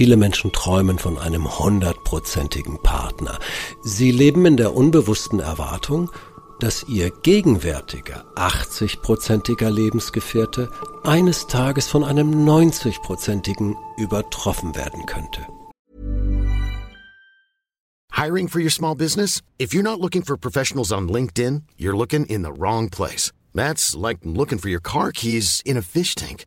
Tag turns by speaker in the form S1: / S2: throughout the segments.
S1: Viele Menschen träumen von einem hundertprozentigen Partner. Sie leben in der unbewussten Erwartung, dass ihr gegenwärtiger 80-prozentiger Lebensgefährte eines Tages von einem 90-prozentigen übertroffen werden könnte.
S2: Hiring for your small business? If you're not looking for professionals on LinkedIn, you're looking in the wrong place. That's like looking for your car keys in a fish tank.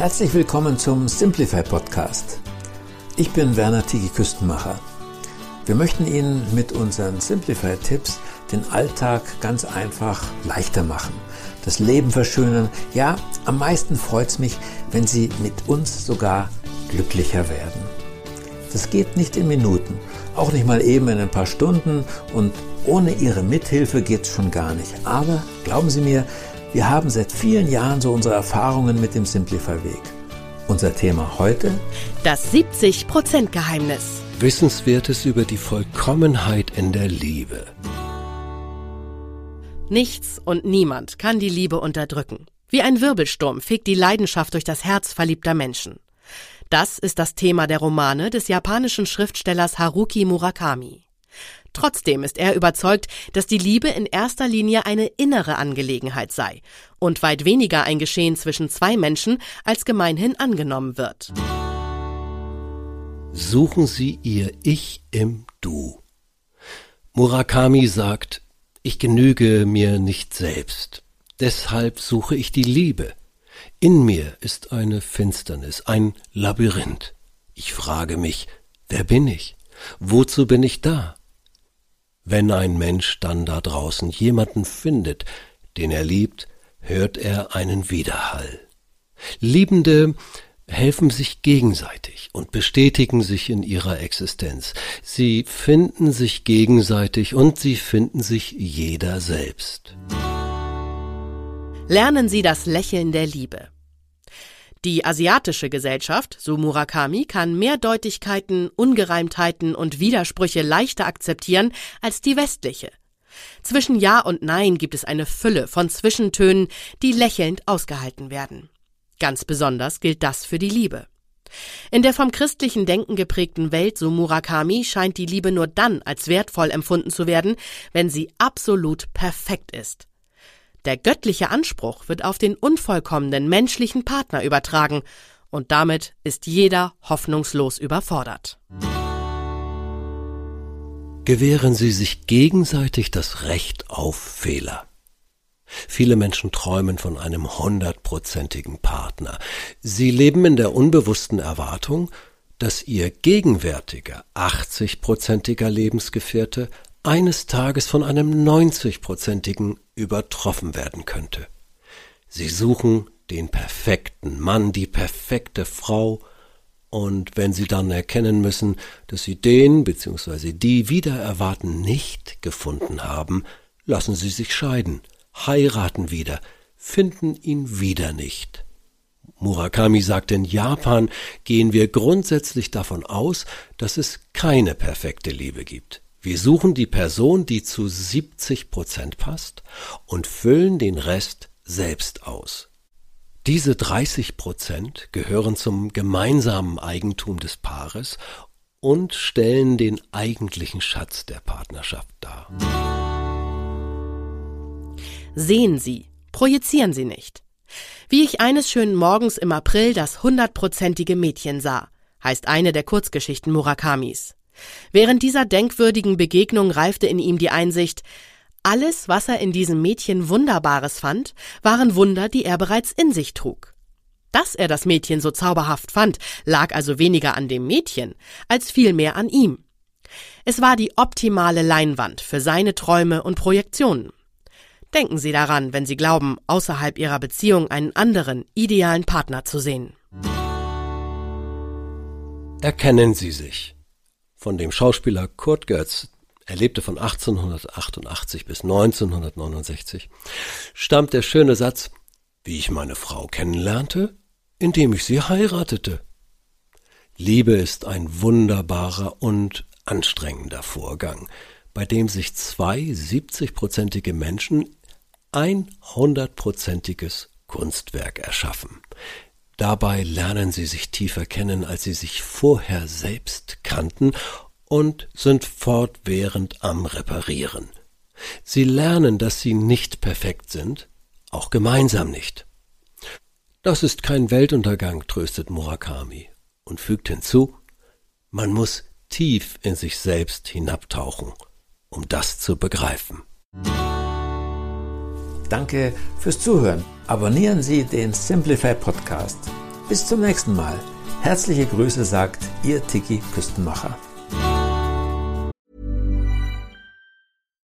S3: Herzlich willkommen zum Simplify Podcast. Ich bin Werner Tigi Küstenmacher. Wir möchten Ihnen mit unseren Simplify-Tipps den Alltag ganz einfach leichter machen, das Leben verschönern. Ja, am meisten freut es mich, wenn Sie mit uns sogar glücklicher werden. Das geht nicht in Minuten, auch nicht mal eben in ein paar Stunden und ohne Ihre Mithilfe geht es schon gar nicht. Aber glauben Sie mir, wir haben seit vielen Jahren so unsere Erfahrungen mit dem Simplify-Weg. Unser Thema heute?
S4: Das 70%-Geheimnis.
S1: Wissenswertes über die Vollkommenheit in der Liebe.
S4: Nichts und niemand kann die Liebe unterdrücken. Wie ein Wirbelsturm fegt die Leidenschaft durch das Herz verliebter Menschen. Das ist das Thema der Romane des japanischen Schriftstellers Haruki Murakami. Trotzdem ist er überzeugt, dass die Liebe in erster Linie eine innere Angelegenheit sei und weit weniger ein Geschehen zwischen zwei Menschen als gemeinhin angenommen wird.
S1: Suchen Sie Ihr Ich im Du. Murakami sagt, ich genüge mir nicht selbst. Deshalb suche ich die Liebe. In mir ist eine Finsternis, ein Labyrinth. Ich frage mich, wer bin ich? Wozu bin ich da? Wenn ein Mensch dann da draußen jemanden findet, den er liebt, hört er einen Widerhall. Liebende helfen sich gegenseitig und bestätigen sich in ihrer Existenz. Sie finden sich gegenseitig und sie finden sich jeder selbst.
S4: Lernen Sie das Lächeln der Liebe. Die asiatische Gesellschaft, so Murakami, kann Mehrdeutigkeiten, Ungereimtheiten und Widersprüche leichter akzeptieren als die westliche. Zwischen Ja und Nein gibt es eine Fülle von Zwischentönen, die lächelnd ausgehalten werden. Ganz besonders gilt das für die Liebe. In der vom christlichen Denken geprägten Welt, so Murakami, scheint die Liebe nur dann als wertvoll empfunden zu werden, wenn sie absolut perfekt ist. Der göttliche Anspruch wird auf den unvollkommenen menschlichen Partner übertragen, und damit ist jeder hoffnungslos überfordert.
S1: Gewähren Sie sich gegenseitig das Recht auf Fehler. Viele Menschen träumen von einem hundertprozentigen Partner. Sie leben in der unbewussten Erwartung, dass ihr gegenwärtiger 80-prozentiger Lebensgefährte eines Tages von einem 90-prozentigen übertroffen werden könnte. Sie suchen den perfekten Mann, die perfekte Frau, und wenn sie dann erkennen müssen, dass sie den bzw. die wieder erwarten nicht gefunden haben, lassen sie sich scheiden heiraten wieder, finden ihn wieder nicht. Murakami sagt, in Japan gehen wir grundsätzlich davon aus, dass es keine perfekte Liebe gibt. Wir suchen die Person, die zu 70 Prozent passt und füllen den Rest selbst aus. Diese 30 Prozent gehören zum gemeinsamen Eigentum des Paares und stellen den eigentlichen Schatz der Partnerschaft dar.
S4: Sehen Sie, projizieren Sie nicht. Wie ich eines schönen Morgens im April das hundertprozentige Mädchen sah, heißt eine der Kurzgeschichten Murakamis. Während dieser denkwürdigen Begegnung reifte in ihm die Einsicht, alles, was er in diesem Mädchen Wunderbares fand, waren Wunder, die er bereits in sich trug. Dass er das Mädchen so zauberhaft fand, lag also weniger an dem Mädchen, als vielmehr an ihm. Es war die optimale Leinwand für seine Träume und Projektionen. Denken Sie daran, wenn Sie glauben, außerhalb Ihrer Beziehung einen anderen, idealen Partner zu sehen.
S1: Erkennen Sie sich. Von dem Schauspieler Kurt Götz, er lebte von 1888 bis 1969, stammt der schöne Satz, wie ich meine Frau kennenlernte, indem ich sie heiratete. Liebe ist ein wunderbarer und anstrengender Vorgang, bei dem sich zwei 70-prozentige Menschen ein hundertprozentiges Kunstwerk erschaffen. Dabei lernen sie sich tiefer kennen, als sie sich vorher selbst kannten und sind fortwährend am Reparieren. Sie lernen, dass sie nicht perfekt sind, auch gemeinsam nicht. Das ist kein Weltuntergang, tröstet Murakami und fügt hinzu, man muss tief in sich selbst hinabtauchen, um das zu begreifen.
S3: Danke fürs Zuhören. Abonnieren Sie den Simplify Podcast. Bis zum nächsten Mal. Herzliche Grüße sagt Ihr Tiki Küstenmacher.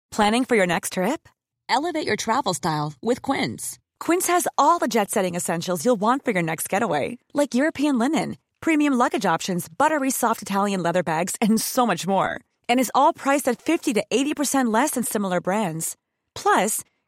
S5: Planning for your next trip? Elevate your travel style with Quince. Quince has all the jet setting essentials you'll want for your next getaway, like European linen, premium luggage options, buttery soft Italian leather bags, and so much more. And is all priced at 50 to 80% less than similar brands. Plus,